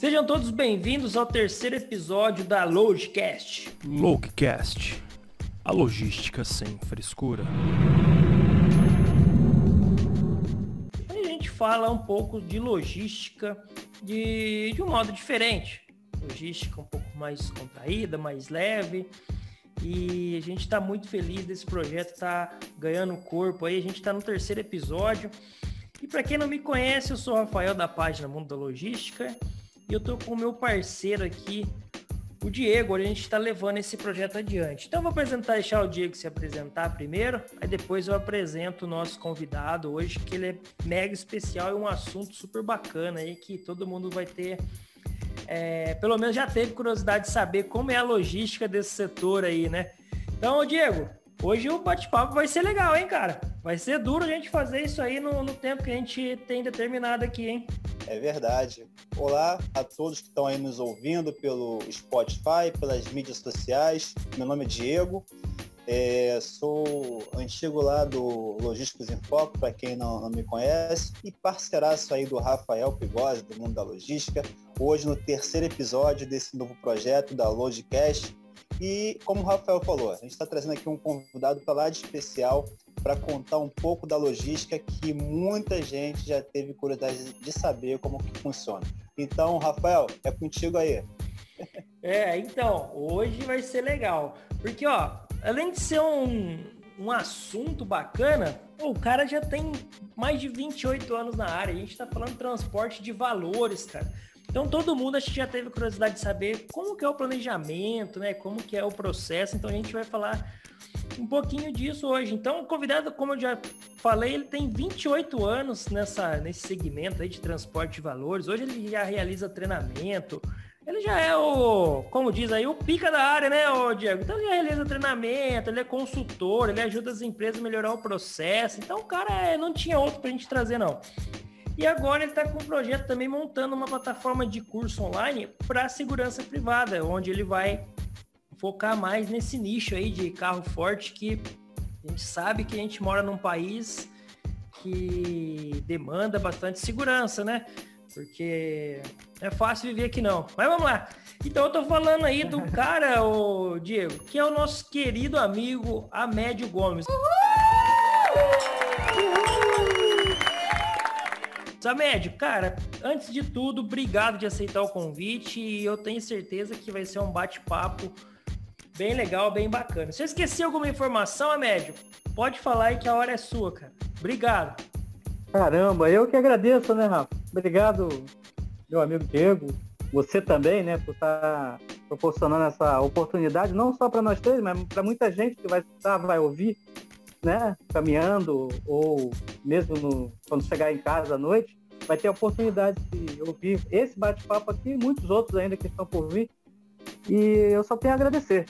Sejam todos bem-vindos ao terceiro episódio da Logicast. Logicast, a logística sem frescura. A gente fala um pouco de logística de, de um modo diferente. Logística um pouco mais contraída, mais leve. E a gente está muito feliz desse projeto tá ganhando corpo aí. A gente está no terceiro episódio. E para quem não me conhece, eu sou o Rafael da página Mundo da Logística e eu tô com o meu parceiro aqui, o Diego. A gente está levando esse projeto adiante. Então vou apresentar, deixar o Diego se apresentar primeiro, aí depois eu apresento o nosso convidado hoje, que ele é mega especial e um assunto super bacana aí que todo mundo vai ter é, pelo menos já teve curiosidade de saber como é a logística desse setor aí, né? Então, Diego, hoje o bate-papo vai ser legal, hein, cara? Vai ser duro a gente fazer isso aí no, no tempo que a gente tem determinado aqui, hein? É verdade. Olá a todos que estão aí nos ouvindo pelo Spotify, pelas mídias sociais. Meu nome é Diego. É, sou antigo lá do Logísticos em Foco, para quem não, não, me conhece, e parceiraço aí do Rafael Pigose, do Mundo da Logística, hoje no terceiro episódio desse novo projeto da Logicast. E como o Rafael falou, a gente está trazendo aqui um convidado para lá de especial para contar um pouco da logística que muita gente já teve curiosidade de saber como que funciona. Então, Rafael, é contigo aí. É, então, hoje vai ser legal. Porque, ó, além de ser um, um assunto bacana, o cara já tem mais de 28 anos na área. A gente está falando de transporte de valores, cara. Então todo mundo acho que já teve curiosidade de saber como que é o planejamento, né? Como que é o processo. Então a gente vai falar um pouquinho disso hoje. Então o convidado, como eu já falei, ele tem 28 anos nessa, nesse segmento aí de transporte de valores. Hoje ele já realiza treinamento, ele já é o, como diz aí, o pica da área, né, o Diego? Então ele já realiza treinamento, ele é consultor, ele ajuda as empresas a melhorar o processo. Então o cara é, não tinha outro pra gente trazer, não. E agora ele está com um projeto também montando uma plataforma de curso online para segurança privada, onde ele vai focar mais nesse nicho aí de carro forte que a gente sabe que a gente mora num país que demanda bastante segurança, né? Porque é fácil viver aqui não. Mas vamos lá. Então eu tô falando aí do cara, o Diego, que é o nosso querido amigo Amédio Gomes. Amédio, cara, antes de tudo, obrigado de aceitar o convite e eu tenho certeza que vai ser um bate-papo bem legal, bem bacana. Se eu esqueci alguma informação, Amédio, pode falar aí que a hora é sua, cara. Obrigado. Caramba, eu que agradeço, né, Rafa? Obrigado, meu amigo Diego, você também, né, por estar tá proporcionando essa oportunidade, não só para nós três, mas para muita gente que vai estar, vai ouvir, né, caminhando ou mesmo no, quando chegar em casa à noite, vai ter a oportunidade de ouvir esse bate-papo aqui e muitos outros ainda que estão por vir. E eu só tenho a agradecer.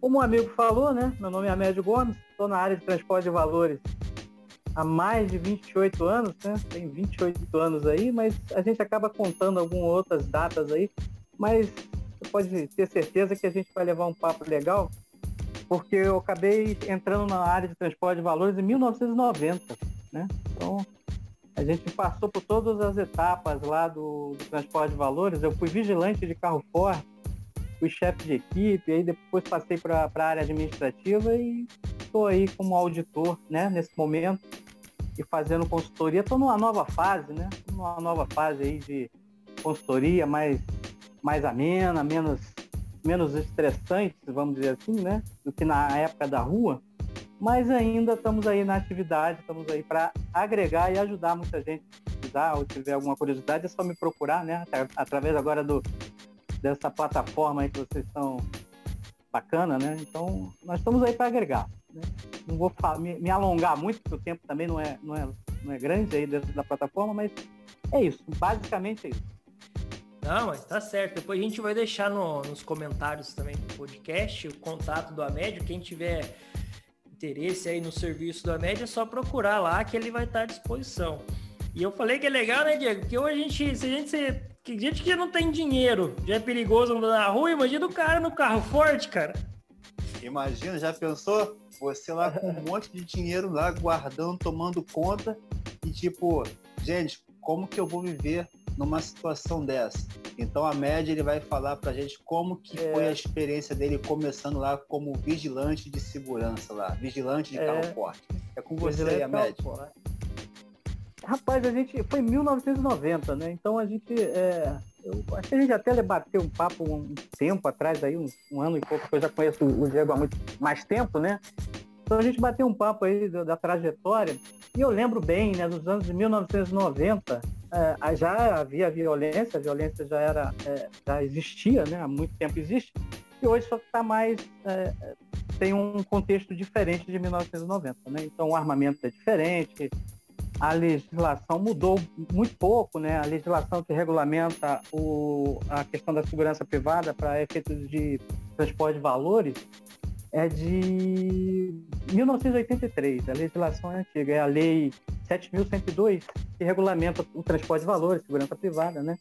Como um amigo falou, né, meu nome é Amédio Gomes, estou na área de transporte de valores há mais de 28 anos, né? Tem 28 anos aí, mas a gente acaba contando algumas outras datas aí. Mas você pode ter certeza que a gente vai levar um papo legal, porque eu acabei entrando na área de transporte de valores em 1990, né? Então, a gente passou por todas as etapas lá do, do transporte de valores. Eu fui vigilante de carro forte, fui chefe de equipe, aí depois passei para a área administrativa e estou aí como auditor, né, nesse momento e fazendo consultoria. Estou numa nova fase, né? Numa nova fase aí de consultoria mais, mais amena, menos, menos estressante, vamos dizer assim, né? Do que na época da rua. Mas ainda estamos aí na atividade, estamos aí para agregar e ajudar muita gente. Precisar ou tiver alguma curiosidade, é só me procurar, né? Através agora do, dessa plataforma aí que vocês estão bacana, né? Então, nós estamos aí para agregar. Né? Não vou me, me, alongar muito, porque o tempo também não é, não é, não é grande aí dentro da plataforma, mas é isso. Basicamente é isso. Não, mas tá certo. Depois a gente vai deixar no, nos comentários também do podcast o contato do Amédio. Quem tiver interesse aí no serviço do Amédio é só procurar lá que ele vai estar à disposição. E eu falei que é legal, né, Diego? Porque hoje a gente, se a gente, se, gente que não tem dinheiro já é perigoso andar na rua, imagina o cara no carro forte, cara. Imagina, já pensou? Você lá com um monte de dinheiro lá, guardando, tomando conta. E tipo, gente, como que eu vou viver numa situação dessa? Então a média ele vai falar para a gente como que é. foi a experiência dele começando lá como vigilante de segurança lá, vigilante de é. carro forte. É com você aí a média. Rapaz, a gente foi em 1990, né? Então a gente é, eu acho que a gente até bateu um papo um tempo atrás aí, um, um ano e pouco, que eu já conheço o Diego há muito mais tempo, né? Então a gente bateu um papo aí da, da trajetória e eu lembro bem, né, nos anos de 1990, é, já havia violência, a violência já era, é, já existia, né, há muito tempo existe, e hoje só está mais, é, tem um contexto diferente de 1990, né? Então o armamento é diferente, a legislação mudou muito pouco, né? A legislação que regulamenta o, a questão da segurança privada para efeitos de transporte de valores é de 1983. A legislação é antiga, é a Lei 7.102, que regulamenta o transporte de valores, segurança privada, né?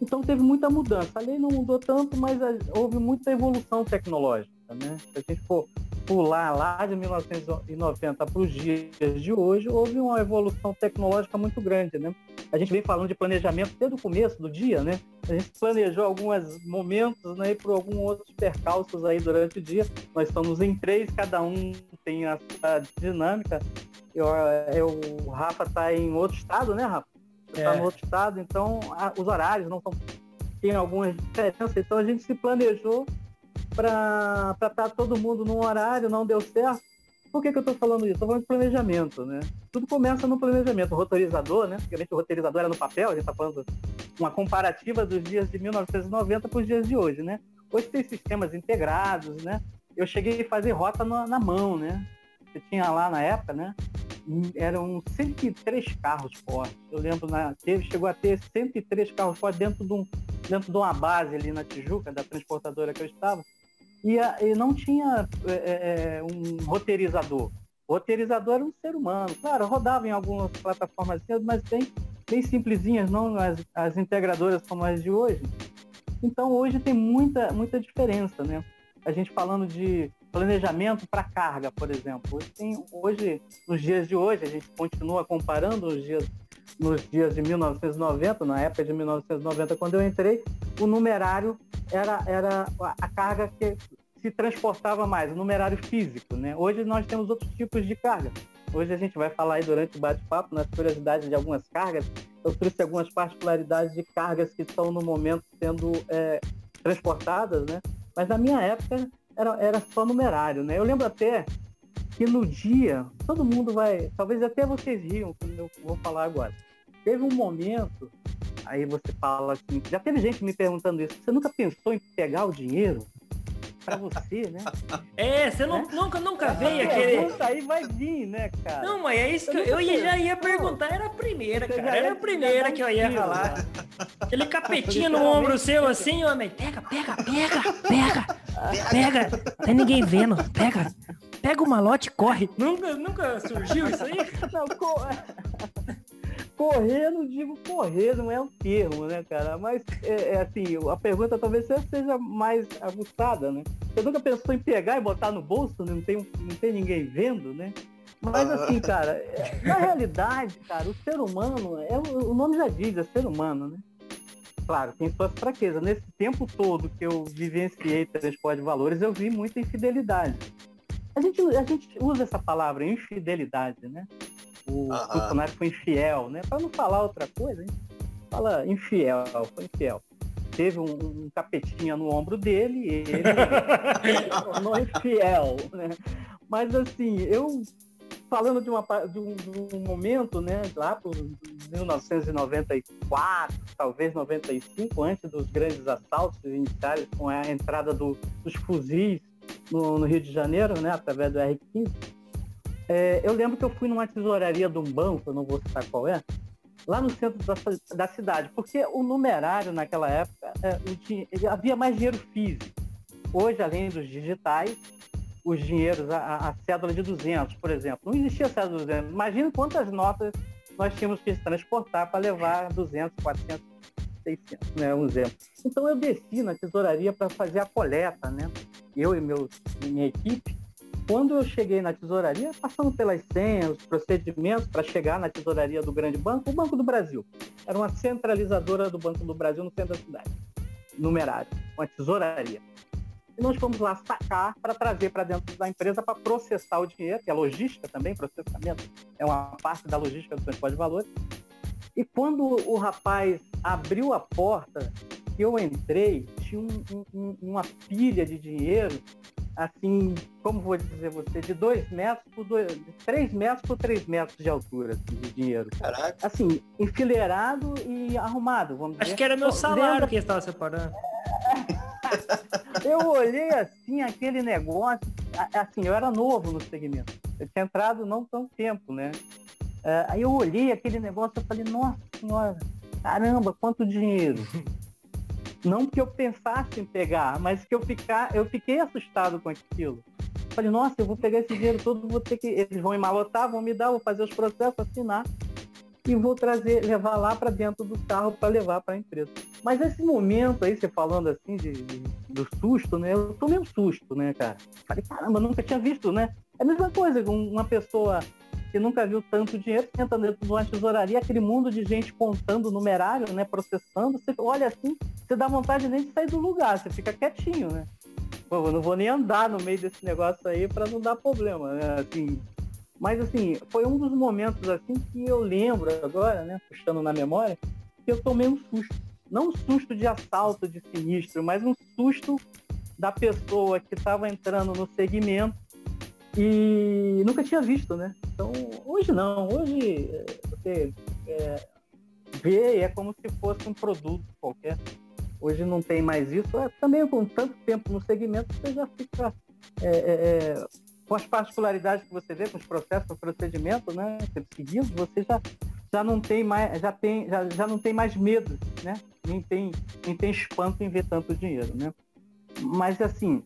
Então teve muita mudança. A lei não mudou tanto, mas houve muita evolução tecnológica, né? Se a gente for pular lá de 1990 para os dias de hoje, houve uma evolução tecnológica muito grande, né? A gente vem falando de planejamento desde o começo do dia, né? A gente planejou alguns momentos, né, e por alguns outros percalços aí durante o dia. Nós estamos em três, cada um tem a, a dinâmica. Eu, eu, o Rafa está em outro estado, né, Rafa? Está é. no outro estado, então a, os horários não são tem algumas diferenças, então a gente se planejou para estar tá todo mundo num horário, não deu certo. Por que, que eu estou falando isso? Estou falando de planejamento, né? Tudo começa no planejamento. O roteirizador, né? Antigamente o roteirizador era no papel, a gente está falando uma comparativa dos dias de 1990 para os dias de hoje, né? Hoje tem sistemas integrados, né? Eu cheguei a fazer rota na, na mão, né? Você tinha lá na época, né? Eram 103 carros fortes. Eu lembro, na, teve, chegou a ter 103 carros fortes dentro de, um, dentro de uma base ali na Tijuca, da transportadora que eu estava e, a, e não tinha é, é, é, um roteirizador. O roteirizador era um ser humano. Claro, rodava em algumas plataformas, mas bem, bem simplesinhas, não as, as integradoras como as de hoje. Então hoje tem muita, muita diferença, né? A gente falando de planejamento para carga, por exemplo. Hoje, tem, hoje, nos dias de hoje, a gente continua comparando os dias nos dias de 1990, na época de 1990, quando eu entrei, o numerário era, era a carga que se transportava mais, o numerário físico. Né? Hoje nós temos outros tipos de carga. Hoje a gente vai falar aí durante o bate-papo, nas curiosidades de algumas cargas. Eu trouxe algumas particularidades de cargas que estão no momento sendo é, transportadas, né? Mas na minha época era, era só numerário, né? Eu lembro até que no dia, todo mundo vai, talvez até vocês riam quando eu vou falar agora. Teve um momento, aí você fala assim, já teve gente me perguntando isso, você nunca pensou em pegar o dinheiro? Para você, né? É, você não, né? nunca, nunca veio aquele. aí vai vir, né, cara? Não, mas é isso que eu, eu, eu já ia perguntar, era a primeira, cara. Era a primeira que eu ia falar. Aquele capetinho no ombro seu assim, homem. Pega, pega, pega, pega, pega. Tem ninguém vendo, pega. Pega o malote e corre. Nunca, nunca surgiu isso aí? Não, correr, não digo correr, não é um termo, né, cara? Mas, é, é assim, a pergunta talvez seja mais aguçada, né? Você nunca pensou em pegar e botar no bolso, né? não tem, não tem ninguém vendo, né? Mas assim, cara, é, na realidade, cara, o ser humano, é, o nome já diz, é ser humano, né? Claro, tem suas fraquezas. Nesse tempo todo que eu vivenciei transporte de valores, eu vi muita infidelidade. A gente, a gente usa essa palavra, infidelidade, né? O funcionário foi infiel, né? Para não falar outra coisa, fala infiel, foi infiel. Teve um, um capetinha no ombro dele e ele tornou infiel, né? Mas assim, eu falando de, uma, de, um, de um momento, né, lá por 1994, talvez 95, antes dos grandes assaltos iniciais, com a entrada do, dos fuzis no, no, Rio de Janeiro, né, através do R-15, é, eu lembro que eu fui numa tesouraria de um banco, eu não vou citar qual é, lá no centro da, da cidade, porque o numerário naquela época é, havia mais dinheiro físico. Hoje, além dos digitais, os dinheiros, a, a, cédula de 200, por exemplo, não existia cédula de 200. Imagina quantas notas nós tínhamos que transportar para levar 200, 400, 600, né, um exemplo. Então eu desci na tesouraria para fazer a coleta, né? Eu e meu, minha equipe, quando eu cheguei na tesouraria, passando pelas senhas, os procedimentos para chegar na tesouraria do grande banco, o Banco do Brasil. Era uma centralizadora do Banco do Brasil no centro da cidade, numerário, uma tesouraria. E nós fomos lá sacar para trazer para dentro da empresa para processar o dinheiro, que é logística também, processamento é uma parte da logística do transporte de valores. E quando o rapaz abriu a porta, eu entrei, tinha um, um, uma pilha de dinheiro, assim, como vou dizer você, de 2 metros por 2, de 3 metros por 3 metros de altura assim, de dinheiro. Caraca. Assim, enfileirado e arrumado, vamos dizer. Acho que era meu salário Lembra- que estava separando. Eu olhei assim, aquele negócio, a- assim, eu era novo no segmento. Eu tinha entrado não tão tempo, né? É, aí eu olhei aquele negócio e falei, nossa senhora, caramba, quanto dinheiro. Não que eu pensasse em pegar, mas que eu, ficar, eu fiquei assustado com aquilo. Falei, nossa, eu vou pegar esse dinheiro todo, vou ter que. Eles vão emalotar, vão me dar, vou fazer os processos, assinar e vou trazer, levar lá para dentro do carro para levar para a empresa. Mas esse momento aí, você falando assim de, de- do susto, né? Eu tomei um susto, né, cara? Falei, caramba, nunca tinha visto, né? É a mesma coisa com uma pessoa nunca viu tanto dinheiro, entra dentro de uma tesouraria, aquele mundo de gente contando numerário, né? Processando, você olha assim, você dá vontade nem de sair do lugar, você fica quietinho, né? Pô, eu não vou nem andar no meio desse negócio aí para não dar problema, né? Assim, mas assim, foi um dos momentos assim que eu lembro agora, né, puxando na memória, que eu tomei um susto. Não um susto de assalto, de sinistro, mas um susto da pessoa que estava entrando no segmento e nunca tinha visto, né? Então, hoje não. Hoje é, você é, vê é como se fosse um produto qualquer. Hoje não tem mais isso. É, também com tanto tempo no segmento, você já fica é, é, é, com as particularidades que você vê, com os processos, com os procedimentos, né, seguidos, você já, já não tem mais, já tem, já, já não tem mais medo, né? Nem tem, nem tem espanto em ver tanto dinheiro, né? Mas assim,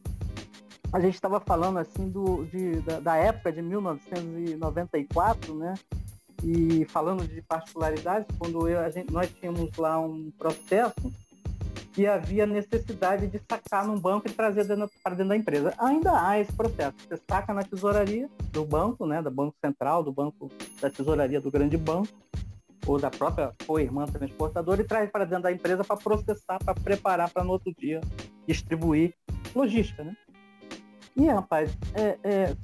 a gente estava falando assim do, de, da, da época de 1994, né? E falando de particularidades, quando eu, a gente, nós tínhamos lá um processo que havia necessidade de sacar num banco e trazer para dentro da empresa. Ainda há esse processo. Você saca na tesouraria do banco, né, do Banco Central, do banco da tesouraria do grande banco, ou da própria co-irmã transportadora, e traz para dentro da empresa para processar, para preparar para no outro dia distribuir. Logística, né? E, rapaz, é, é,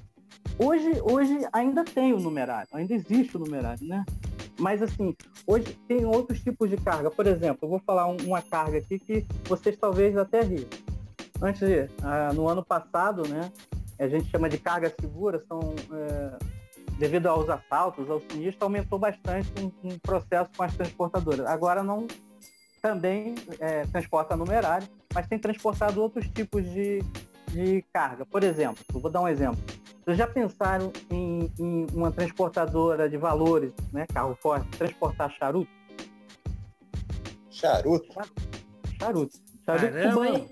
hoje, hoje ainda tem o numerário, ainda existe o numerário, né? Mas assim, hoje tem outros tipos de carga. Por exemplo, eu vou falar um- uma carga aqui que vocês talvez até riam. Antes, de, ah, no ano passado, né, a gente chama de carga segura, são é, devido aos assaltos, ao sinistro, aumentou bastante um, um processo com as transportadoras. Agora não também é, transporta numerário, mas tem transportado outros tipos de, de carga. Por exemplo, eu vou dar um exemplo. Vocês já pensaram em, em uma transportadora de valores, né, carro forte, transportar charuto? Charuto? Charuto. Charuto Caramba, cubano.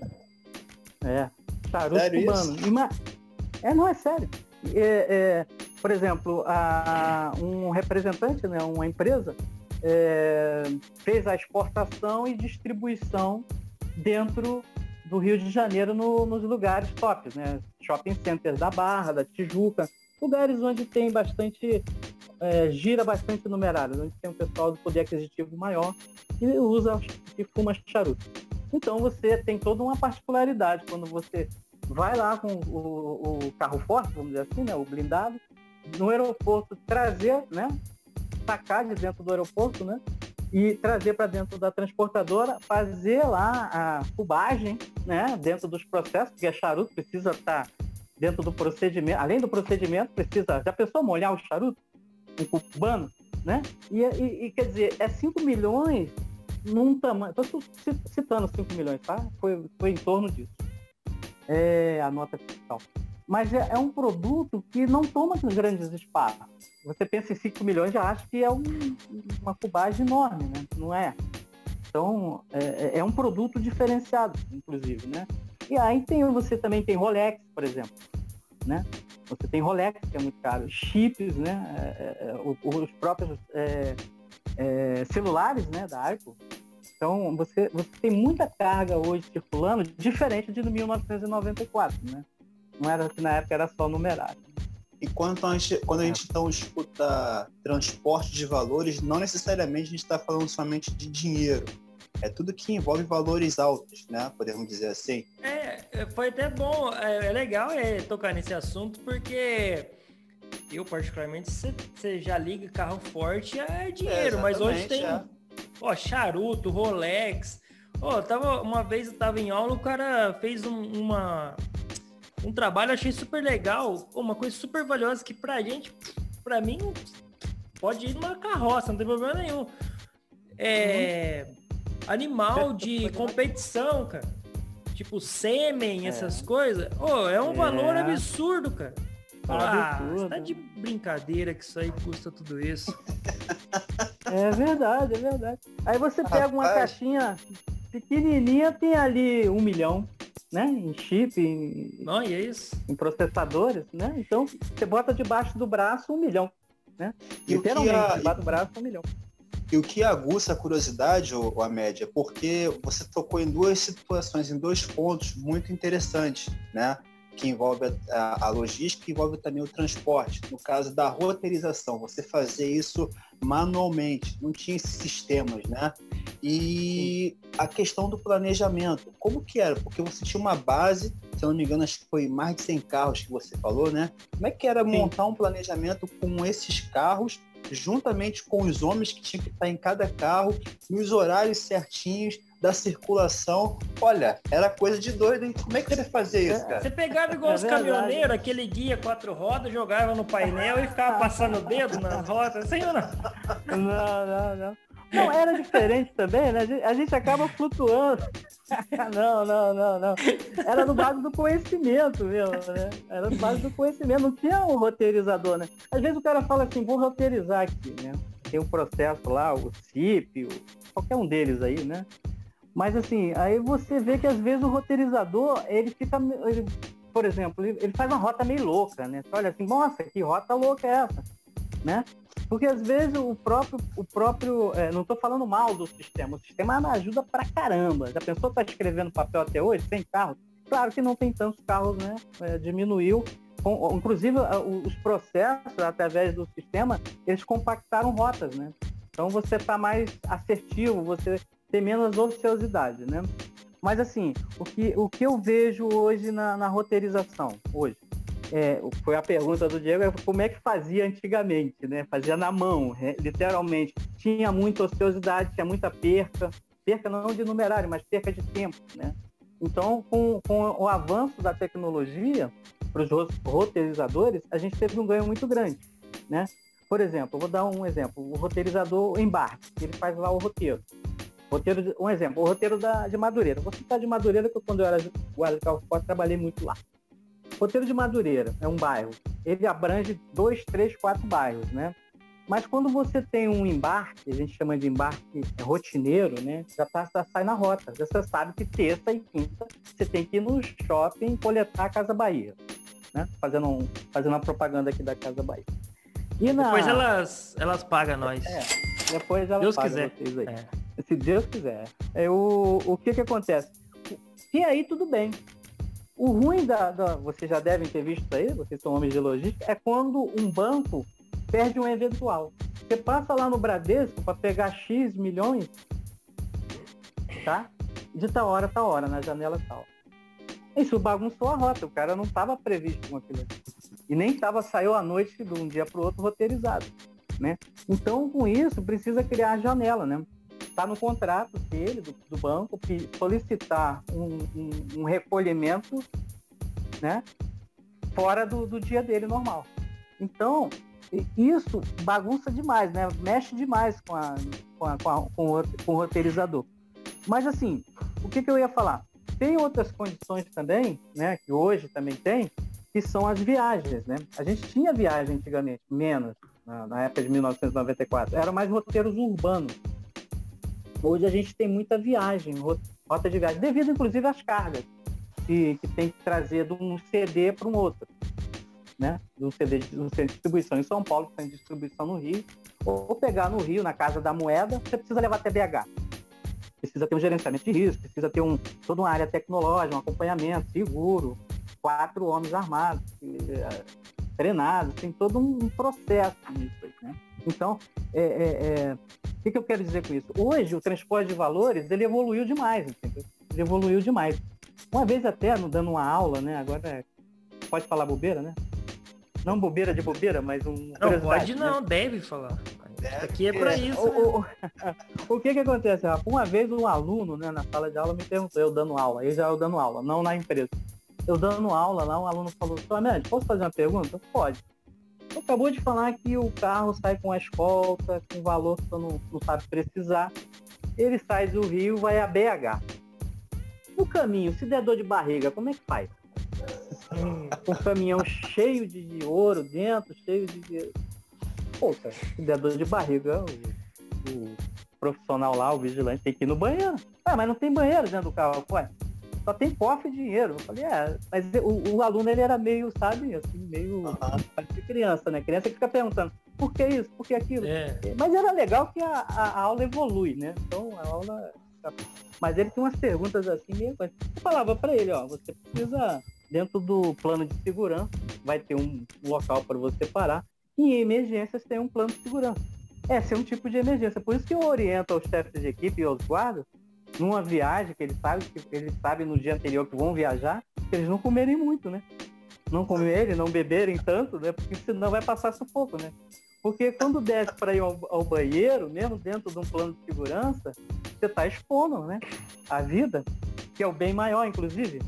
É, charuto Sério cubano. Ima- É, não, é sério. É, é, por exemplo, a- um representante, né, uma empresa, é, fez a exportação e distribuição dentro do Rio de Janeiro no- nos lugares tops, né? Shopping centers da Barra, da Tijuca, lugares onde tem bastante, é, gira bastante numerário, onde tem um pessoal do poder aquisitivo maior e usa e fuma charuto. Então você tem toda uma particularidade quando você vai lá com o, o carro forte, vamos dizer assim, né, o blindado, no aeroporto trazer, né, sacar de dentro do aeroporto, né, e trazer para dentro da transportadora, fazer lá a cubagem, né, dentro dos processos, porque é charuto precisa estar dentro do procedimento, além do procedimento, precisa, já pensou molhar o charuto? Um cubano, né? E, e- e, quer dizer, é 5 milhões num tamanho. Estou citando 5 milhões, tá? Foi, foi em torno disso. É a nota fiscal. Mas é, é um produto que não toma grandes espaços. Você pensa em 5 milhões, já acha que é um- uma cubagem enorme, né? Não é. Então, é, é um produto diferenciado, inclusive, né? E aí tem, você também tem Rolex, por exemplo, né? Você tem Rolex, que é muito caro, chips, né? É, é, o- os próprios é, é, celulares, né, da Apple. Então, você, você tem muita carga hoje circulando, diferente de 1994, né? Não era que na época era só numerário. E quando a gente, quando a gente então escuta transporte de valores, não necessariamente a gente está falando somente de dinheiro. É tudo que envolve valores altos, né? Podemos dizer assim. É, foi até bom, é, é legal é, tocar nesse assunto, porque eu particularmente, você já liga carro forte é dinheiro, é, mas hoje tem é. ó, charuto, Rolex. Ó, tava, uma vez eu tava em aula, o cara fez um, uma, um trabalho, achei super legal, uma coisa super valiosa que pra gente, pra mim, pode ir numa carroça, não tem problema nenhum. É. Uhum. Animal de competição, cara. Tipo sêmen, é. essas coisas. Oh, é um é. valor absurdo, cara. Ah, você tá de brincadeira que isso aí custa tudo isso. É verdade, é verdade. Aí você pega uma caixinha pequenininha, tem ali um milhão, né? Em chip, em, Não, e é isso? em processadores, né? Então você bota debaixo do braço um milhão, né? E Literalmente, a... debaixo do braço um milhão. E o que aguça a curiosidade, ou a média, porque você tocou em duas situações, em dois pontos muito interessantes, né? que envolve a, a, logística, envolve também o transporte. No caso da roteirização, você fazer isso manualmente, não tinha esses sistemas, né? E a questão do planejamento, como que era? Porque você tinha uma base, se eu não me engano, acho que foi mais de 100 carros que você falou, né? Como é que era Sim. montar um planejamento com esses carros, juntamente com os homens que tinham que estar em cada carro, nos horários certinhos, da circulação. Olha, era coisa de doido, hein? Como é que ele fazia isso, cara? Você pegava igual é os caminhoneiros, aquele guia quatro rodas, jogava no painel e ficava passando o dedo nas rodas, assim ou não? Não, não, não. Não, era diferente também, né? A gente, a gente acaba flutuando. não, não, não, não. Era no base do conhecimento mesmo, né? Era no base do conhecimento, não tinha um roteirizador, né? Às vezes o cara fala assim, vou roteirizar aqui, né? Tem um processo lá, o CIP, qualquer um deles aí, né? Mas assim, aí você vê que às vezes o roteirizador, ele fica, ele, por exemplo, ele, faz uma rota meio louca, né? Você olha assim, nossa, que rota louca é essa, né? Porque às vezes o próprio, o próprio, é, não estou falando mal do sistema, o sistema ajuda pra caramba. Já pensou tá escrevendo papel até hoje, sem carro? Claro que não tem tantos carros, né? É, diminuiu. Com, inclusive os processos através do sistema, eles compactaram rotas, né? Então você está mais assertivo, você ter menos ociosidade, né? Mas assim, o que, o que eu vejo hoje na, na roteirização, hoje, é, foi a pergunta do Diego, é como é que fazia antigamente, né? Fazia na mão, é, literalmente. Tinha muita ociosidade, tinha muita perca, perca não de numerário, mas perca de tempo, né? Então, com, com o avanço da tecnologia, para os roteirizadores, a gente teve um ganho muito grande, né? Por exemplo, vou dar um exemplo, o roteirizador embarque, ele faz lá o roteiro. Roteiro de, um exemplo, o roteiro da, de Madureira. Vou citar de Madureira, que quando eu era guarda de carro forte, trabalhei muito lá. Roteiro de Madureira é um bairro. Ele abrange dois, três, quatro bairros, né? Mas quando você tem um embarque, a gente chama de embarque rotineiro, né? Já, tá, já sai na rota. Já você sabe que terça e quinta você tem que ir no shopping coletar a Casa Bahia. Né? Fazendo, um, fazendo uma propaganda aqui da Casa Bahia. E na... Depois elas, elas pagam nós. É, depois elas Deus pagam quiser. É se Deus quiser. É, o, o que que acontece? E aí tudo bem. O ruim da, da, Vocês já devem ter visto aí, vocês são homens de logística, é quando um banco perde um eventual. Você passa lá no Bradesco para pegar X milhões, tá? De tal hora, tal hora, na janela tal. Isso bagunçou a rota, o cara não estava previsto com aquilo. E nem estava, saiu à noite de um dia para o outro roteirizado. Né? Então, com isso, precisa criar a janela, né? Está no contrato dele, do, do banco, solicitar um, um, um, recolhimento né, fora do, do dia dele normal. Então, isso bagunça demais, né? Mexe demais com, a, com, a, com, a, com, o, com o roteirizador. Mas assim, o que, que eu ia falar? Tem outras condições também, né? Que hoje também tem, que são as viagens, né? A gente tinha viagem antigamente, menos, na, época de 1994. Eram mais roteiros urbanos. Hoje a gente tem muita viagem, rota de viagem, devido inclusive às cargas que, que tem que trazer de um CD para um outro. Né? De um CD de, CD de distribuição em São Paulo, tem distribuição no Rio, ou pegar no Rio, na Casa da Moeda, você precisa levar até BH. Precisa ter um gerenciamento de risco, precisa ter um, toda uma área tecnológica, um acompanhamento, seguro, quatro homens armados, é, treinados, tem todo um processo nisso. Né? Então, é, é, é, o que, que, eu quero dizer com isso? Hoje, o transporte de valores, ele evoluiu demais, entendeu? Ele evoluiu demais. Uma vez até, dando uma aula, né? Agora, pode falar bobeira, né? Não bobeira de bobeira, mas um... Não, pode né? não, né? deve falar. Aqui é para isso. O, né? o, o, que que acontece, Rafa? Uma vez um aluno, né, na sala de aula me perguntou, eu dando aula, eu já eu dando aula, não na empresa. Eu dando aula lá, um aluno falou, Somente, posso fazer uma pergunta? Pode. Acabou de falar que o carro sai com a escolta, com valor que você não, não sabe precisar. Ele sai do Rio, vai a BH. No caminho, se der dor de barriga, como é que faz? Hum, um caminhão cheio de ouro dentro, cheio de Poxa, se der dor de barriga, o, o, profissional lá, o vigilante, tem que ir no banheiro. Ah, mas não tem banheiro dentro do carro, pô. Só tem cofre de dinheiro. Eu falei, é, mas o, o aluno ele era meio, sabe, assim, meio uhum. criança, né? Criança que fica perguntando, por que isso, por que aquilo? É. Mas era legal que a, a, aula evolui, né? Então a aula. Mas ele tinha umas perguntas assim, meio. Eu falava para ele, ó, você precisa, dentro do plano de segurança, vai ter um local para você parar e em emergências tem um plano de segurança. Esse é um tipo de emergência. Por isso que eu oriento aos chefes de equipe e aos guardas, numa viagem que eles sabem que eles sabem no dia anterior que vão viajar, que eles não comerem muito, né? Não comerem, não beberem tanto, né? Porque senão vai passar sufoco, né? Porque quando desce para ir ao, ao, banheiro, mesmo dentro de um plano de segurança, você está expondo, né? A vida, que é o bem maior, inclusive.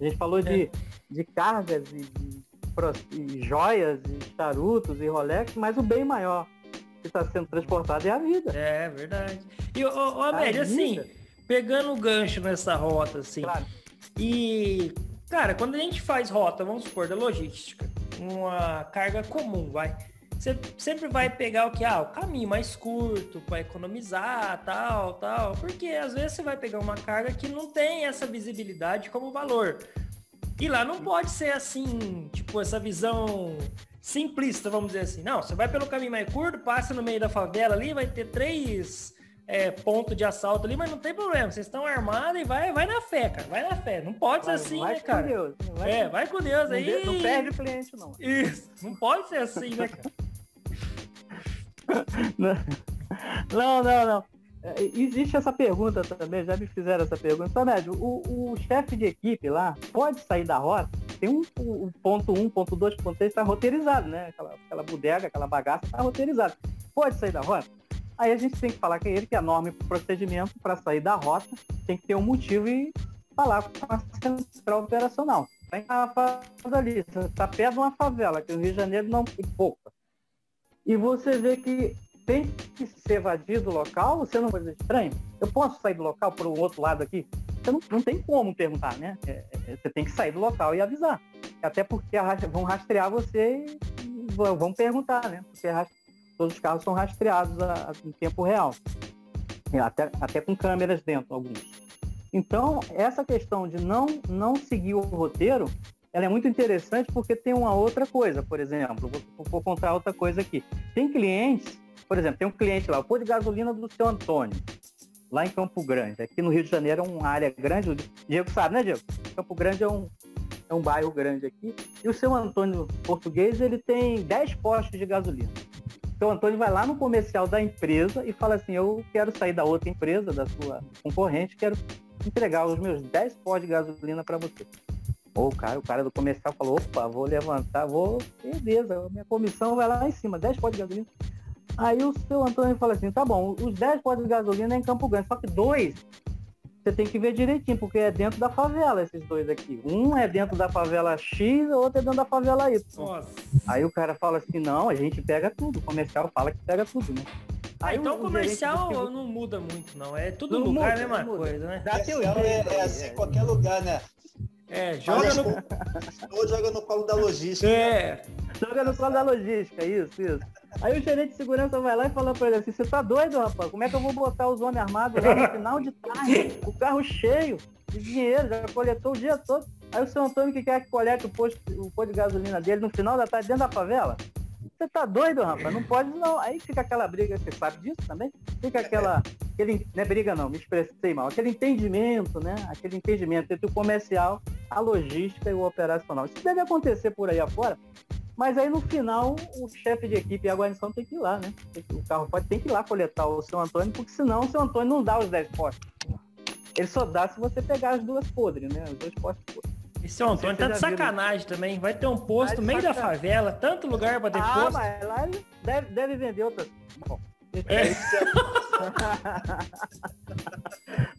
A gente falou de, é. de cargas e de e joias, e charutos e Rolex, mas o bem maior que está sendo transportado é a vida. É, verdade. E, ô, ô Amélia, assim, pegando o gancho nessa rota, assim, claro. e, cara, quando a gente faz rota, vamos supor, da logística, uma carga comum, vai, você sempre vai pegar o que? Ah, o caminho mais curto para economizar, tal, tal. Porque às vezes você vai pegar uma carga que não tem essa visibilidade como valor. E lá não pode ser assim, tipo, essa visão simplista, vamos dizer assim. Não, você vai pelo caminho mais curto, passa no meio da favela ali, vai ter três é, pontos de assalto ali, mas não tem problema. Vocês estão armados e vai, vai na fé, cara. Vai na fé. Não pode vai, ser assim, né, cara? Deus, vai é, vai com Deus aí. Não, não perde o cliente, não. Isso. Não pode ser assim, né, cara? não, não, não. É, existe essa pergunta também, já me fizeram essa pergunta. Samédio, o, o chefe de equipe lá pode sair da rota? Tem um, um ponto 1, um, ponto 2, ponto 3 está roteirizado, né? Aquela, aquela bodega, aquela bagaça está roteirizada. Pode sair da rota? Aí a gente tem que falar com ele que a norma e procedimento para sair da rota tem que ter um motivo e falar com a central operacional. Tem a favela ali, você está perto de uma favela, que o Rio de Janeiro não tem pouca. E você vê que tem que ser evadido o local, você não coisa estranha. Eu posso sair do local para o outro lado aqui? Você não, não tem como perguntar, né? É, é, você tem que sair do local e avisar. Até porque vão rastrear você e vão perguntar, né? Porque todos os carros são rastreados a, a, em tempo real. Até, até com câmeras dentro, alguns. Então, essa questão de não, não seguir o roteiro, ela é muito interessante porque tem uma outra coisa, por exemplo, vou, vou contar outra coisa aqui. Tem clientes por exemplo, tem um cliente lá, o pôr de gasolina do seu Antônio, lá em Campo Grande. Aqui no Rio de Janeiro é uma área grande. O Diego sabe, né, Diego? Campo Grande é um, é um bairro grande aqui. E o seu Antônio português, ele tem 10 postos de gasolina. O seu Antônio vai lá no comercial da empresa e fala assim, eu quero sair da outra empresa, da sua concorrente, quero entregar os meus 10 postos de gasolina para você. o cara, o cara do comercial falou, opa, vou levantar, vou, beleza, minha comissão vai lá em cima, 10 postos de gasolina. Aí o seu Antônio fala assim, tá bom, os 10 postos de gasolina é em Campo Grande, só que dois você tem que ver direitinho, porque é dentro da favela esses dois aqui. Um é dentro da favela X, o outro é dentro da favela Y. Nossa. Aí o cara fala assim, não, a gente pega tudo. O comercial fala que pega tudo, né? Ah, Aí então o comercial não muda muito, não. É tudo não lugar, muda, a mesma coisa, né? Dá teu é, é assim em qualquer lugar, né? É, joga no... Ou joga no colo da logística. É. Joga no colo da logística, isso, isso. Aí o gerente de segurança vai lá e fala pra ele assim, você tá doido, rapaz? Como é que eu vou botar os homens armados lá no final de tarde? O carro cheio de dinheiro, já coletou o dia todo. Aí o seu Antônio que quer que colete o posto, o posto de gasolina dele no final da tarde dentro da favela? Você tá doido, rapaz? Não pode não. Aí fica aquela briga, você sabe disso também? Fica aquela. Aquele, não é briga não, me expressei mal. Aquele entendimento, né? Aquele entendimento entre o comercial a logística e o operacional. Isso deve acontecer por aí afora, mas aí no final o chefe de equipe e a guarnição tem que ir lá, né? O carro pode ter que ir lá coletar o seu Antônio, porque senão o seu Antônio não dá os 10 postos. Ele só dá se você pegar as duas podres, né? Os dois postos podres. E seu Antônio tá de sacanagem viu? também. Vai ter um posto no meio da favela, tanto lugar pra ter ah, posto. mas lá ele deve, deve vender outras. Bom, é.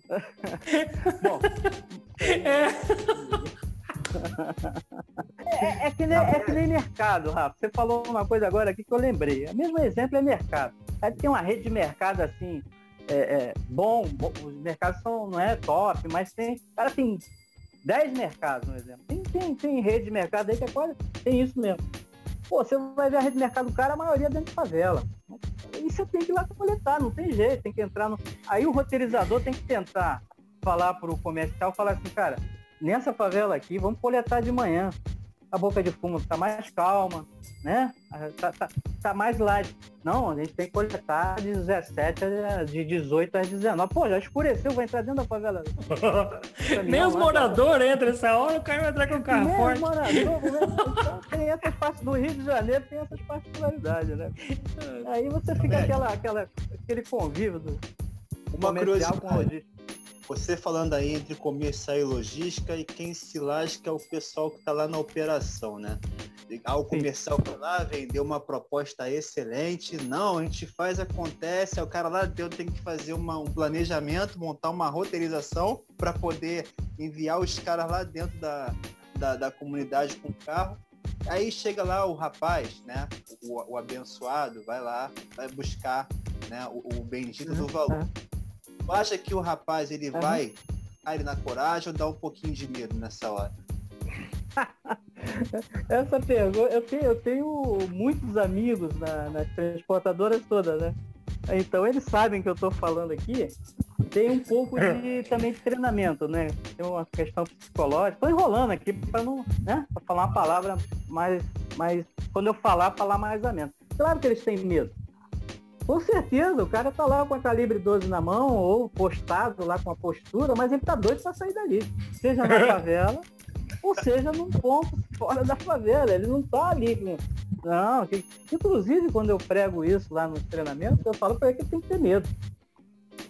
Bom. É. É, é, que nem, é que nem mercado, Rafa. Você falou uma coisa agora aqui que eu lembrei. O mesmo exemplo é mercado. Aí tem uma rede de mercado assim, é, é, bom, bom, os mercados são, não é top, mas tem. Cara, tem 10 mercados, no exemplo. Tem, tem, tem rede de mercado aí que é quase. Tem isso mesmo. Pô, você vai ver a rede de mercado do cara, a maioria dentro de favela. E você tem que ir lá coletar, não tem jeito, tem que entrar no. Aí o roteirizador tem que tentar falar para o comercial, falar assim, cara, nessa favela aqui, vamos coletar de manhã. A boca de fumo está mais calma, né? Tá, tá, tá, mais light. Não, a gente tem que coletar de 17 a, de 18 às 19. Pô, já escureceu, vai entrar dentro da favela. Nem os moradores entram essa hora, o cara vai entrar com o carro Nem forte. morador, então, tem essas partes do Rio de Janeiro, tem essas particularidades, né? Aí você fica aquela, aquela, aquele convívio do Uma curiosidade. Você falando aí entre comercial e logística e quem se lasca é o pessoal que está lá na operação, né? Ligar o comercial para lá, vender uma proposta excelente. Não, a gente faz, acontece. O cara lá dentro tem que fazer uma, um planejamento, montar uma roteirização para poder enviar os caras lá dentro da, da, da comunidade com o carro. Aí chega lá o rapaz, né? O, o abençoado, vai lá, vai buscar né, o, o bendito do valor. Tu acha que o rapaz ele uhum. vai cair na coragem ou dá um pouquinho de medo nessa hora? Essa pergunta, eu tenho, eu tenho muitos amigos na, nas transportadoras todas, né? Então eles sabem que eu estou falando aqui. Tem um pouco de também de treinamento, né? Tem uma questão psicológica. Estou enrolando aqui para não, né? Para falar uma palavra mais, mais, quando eu falar, falar mais a menos. Claro que eles têm medo. Com certeza, o cara tá lá com a calibre 12 na mão, ou postado lá com a postura, mas ele tá doido para sair dali. Seja na favela, ou seja num ponto fora da favela. Ele não tá ali. Não, que... inclusive quando eu prego isso lá no treinamento, eu falo para ele que ele tem que ter medo.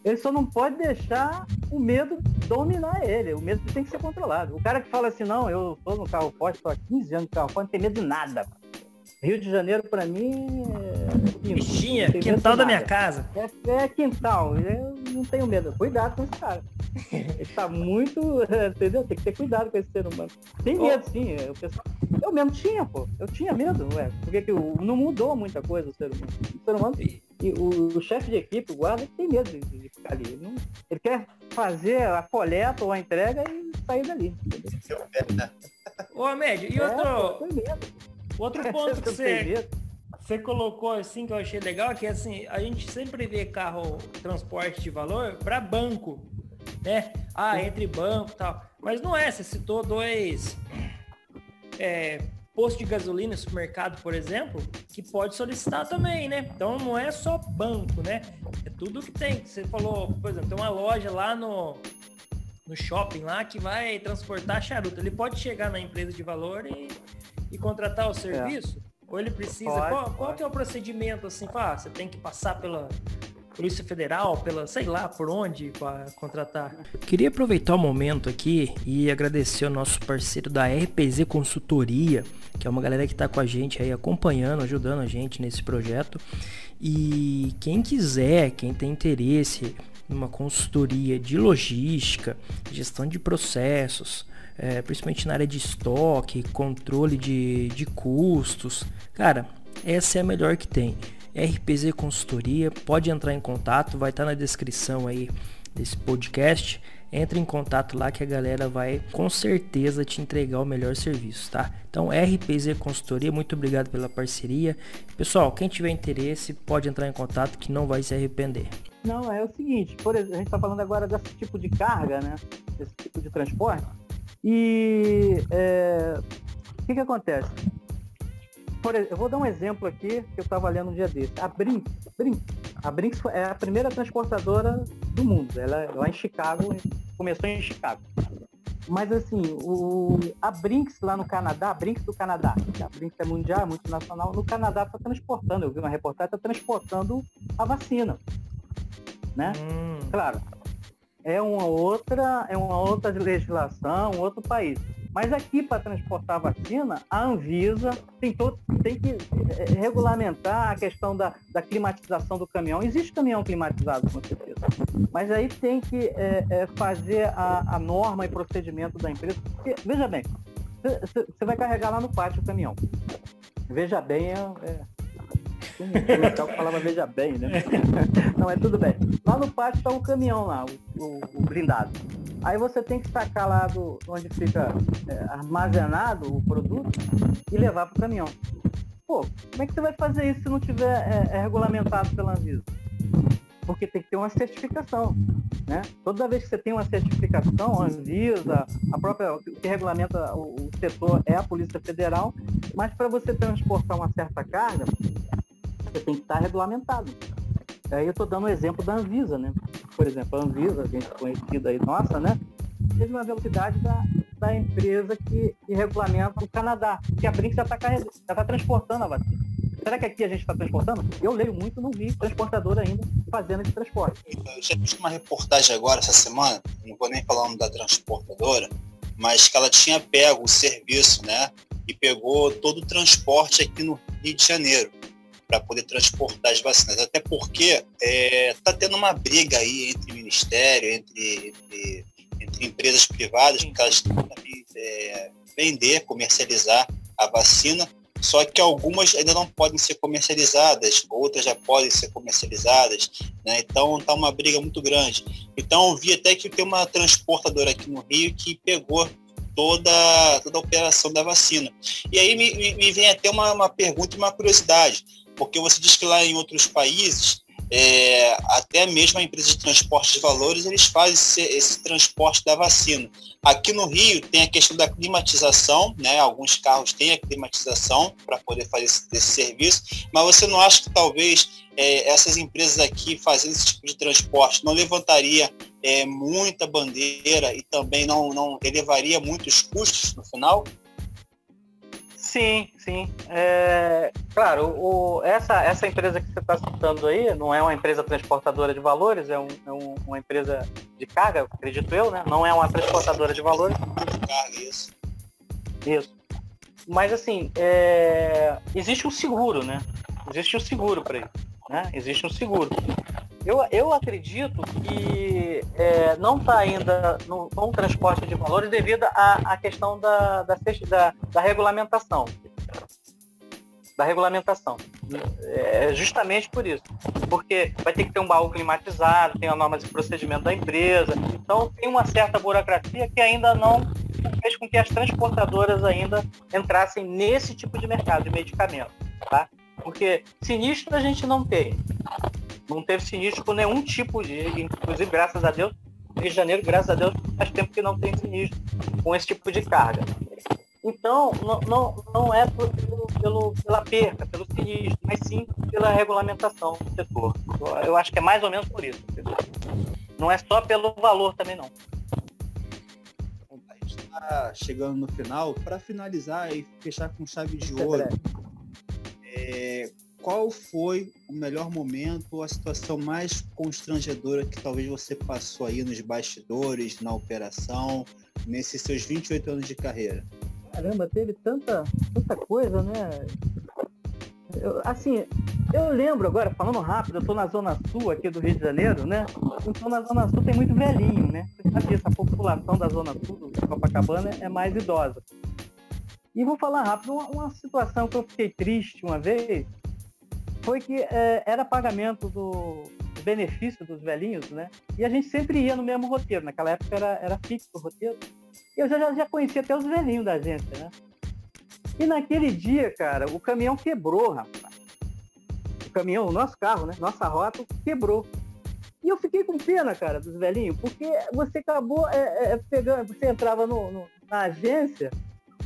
Ele só não pode deixar o medo dominar ele. O medo tem que ser controlado. O cara que fala assim, não, eu tô no carro forte, tô há 15 anos no carro forte, não tem medo de nada. Rio de Janeiro, para mim, é... Bichinha, quintal da minha casa. É, é, quintal, eu não tenho medo. Cuidado com esse cara. Ele tá muito. Entendeu? Tem que ter cuidado com esse ser humano. Tem medo, oh. sim. Eu, eu mesmo tinha, pô. Eu tinha medo, ué. Porque que, não mudou muita coisa o ser humano. O ser humano. E o, o chefe de equipe, o guarda, ele tem medo de, de ficar ali. Ele, não, ele, quer fazer a coleta ou a entrega e sair dali. Ô, Médio, e é, outro. Outro ponto que você, você colocou assim que eu achei legal, que assim, a gente sempre vê carro transporte de valor para banco, né? Ah, entre banco e tal. Mas não é, você citou dois é, posto de gasolina, supermercado, por exemplo, que pode solicitar também, né? Então não é só banco, né? É tudo que tem. Você falou, por exemplo, tem uma loja lá no, no shopping lá que vai transportar charuto. Ele pode chegar na empresa de valor e e contratar o serviço? É. Ou ele precisa. Pode, qual, qual que é o procedimento assim? Ah, você tem que passar pela Polícia Federal, pela sei lá por onde para contratar. Queria aproveitar o momento aqui e agradecer ao nosso parceiro da RPZ Consultoria, que é uma galera que está com a gente aí acompanhando, ajudando a gente nesse projeto. E quem quiser, quem tem interesse numa consultoria de logística, gestão de processos, é, principalmente na área de estoque, controle de, de custos. Cara, essa é a melhor que tem. RPZ Consultoria, pode entrar em contato, vai estar na descrição aí desse podcast. Entre em contato lá que a galera vai com certeza te entregar o melhor serviço, tá? Então, RPZ Consultoria, muito obrigado pela parceria. Pessoal, quem tiver interesse, pode entrar em contato que não vai se arrepender. Não, é o seguinte, por exemplo, a gente está falando agora desse tipo de carga, né? Desse tipo de transporte. E é, o que, que acontece? Por, eu vou dar um exemplo aqui que eu estava lendo um dia desse. A Brinks, Brinks, a Brinks é a primeira transportadora do mundo. Ela é lá em Chicago, começou em Chicago. Mas assim, o, a Brinks lá no Canadá, a Brinks do Canadá, a Brinks é mundial, é multinacional, no Canadá está transportando, eu vi uma reportagem, está transportando a vacina. Né? Hum. Claro, é uma outra, é uma outra legislação, outro país. Mas aqui, para transportar vacina, a Anvisa tem, todo, tem que é, regulamentar a questão da, da, climatização do caminhão. Existe caminhão climatizado, com certeza. Mas aí tem que é, é, fazer a, a, norma e procedimento da empresa. Porque, veja bem, você vai carregar lá no pátio o caminhão. Veja bem, é, comercial que falava veja bem, né? Não, é tudo bem. Lá no pátio está um caminhão lá, o, o, o, blindado. Aí você tem que sacar lá do onde fica é, armazenado o produto e levar para o caminhão. Pô, como é que você vai fazer isso se não tiver é, é regulamentado pela Anvisa? Porque tem que ter uma certificação. Né? Toda vez que você tem uma certificação, a Anvisa, a própria o que regulamenta o, o setor é a Polícia Federal, mas para você transportar uma certa carga, você tem que estar regulamentado. Aí eu estou dando o exemplo da Anvisa, né? Por exemplo, a Anvisa, gente conhecida aí nossa, né? Teve uma velocidade da, da empresa que, que regulamenta o Canadá, que a Brinks já está tá transportando a vacina. Será que aqui a gente está transportando? Eu leio muito, não vi transportador ainda fazendo esse transporte. Eu já vi uma reportagem agora essa semana, não vou nem falar o nome da transportadora, mas que ela tinha pego o serviço, né? E pegou todo o transporte aqui no Rio de Janeiro para poder transportar as vacinas. Até porque está é, tá tendo uma briga aí entre ministério, entre, entre, entre empresas privadas, porque elas estão é, vender, comercializar a vacina, só que algumas ainda não podem ser comercializadas, outras já podem ser comercializadas, né? então está uma briga muito grande. Então eu vi até que tem uma transportadora aqui no Rio que pegou toda, toda a operação da vacina. E aí me, me vem até uma, uma pergunta e uma curiosidade porque você diz que lá em outros países, é, até mesmo a empresa de transporte de valores, eles fazem esse, esse, transporte da vacina. Aqui no Rio tem a questão da climatização, né? alguns carros têm a climatização para poder fazer esse, esse, serviço, mas você não acha que talvez é, essas empresas aqui fazendo esse tipo de transporte não levantaria é, muita bandeira e também não, não elevaria muitos custos no final? Sim, sim. É, claro, o, essa, essa empresa que você está citando aí não é uma empresa transportadora de valores, é, um, é um, uma empresa de carga, acredito eu, né? Não é uma transportadora de valores. Isso. Isso. Mas assim, é, existe um seguro, né? Existe um seguro para isso. Né? Existe um seguro. Eu, eu acredito que é, não está ainda no, no, transporte de valores devido à, à questão da, da, da, da regulamentação. Da regulamentação. É justamente por isso. Porque vai ter que ter um baú climatizado, tem a normas de procedimento da empresa. Então tem uma certa burocracia que ainda não fez com que as transportadoras ainda entrassem nesse tipo de mercado de medicamento. Tá? Porque sinistro a gente não tem. Não teve sinistro com nenhum tipo de. Inclusive, graças a Deus, Rio de Janeiro, graças a Deus, faz tempo que não tem sinistro com esse tipo de carga. Então, não, não, não é pelo, pelo, pela perca, pelo sinistro, mas sim pela regulamentação do setor. Eu acho que é mais ou menos por isso. Não é só pelo valor também, não. A gente está chegando no final. Para finalizar e fechar com chave de ouro, é, qual foi o melhor momento ou a situação mais constrangedora que talvez você passou aí nos bastidores, na operação, nesses seus 28 anos de carreira? Caramba, teve tanta, tanta coisa, né? Eu, assim, eu lembro agora, falando rápido, eu tô na Zona Sul aqui do Rio de Janeiro, né? Então na Zona Sul tem muito velhinho, né? Você sabe disso, a população da Zona Sul, de Copacabana, é mais idosa. E vou falar rápido, uma, uma situação que eu fiquei triste uma vez, foi que é, era pagamento do benefício dos velhinhos, né? E a gente sempre ia no mesmo roteiro. Naquela época era, era fixo o roteiro. Eu já, já conhecia até os velhinhos da agência, né? E naquele dia, cara, o caminhão quebrou, rapaz. O caminhão, o nosso carro, né? Nossa rota quebrou. E eu fiquei com pena, cara, dos velhinhos, porque você acabou é, é, pegando, você entrava no, no, na agência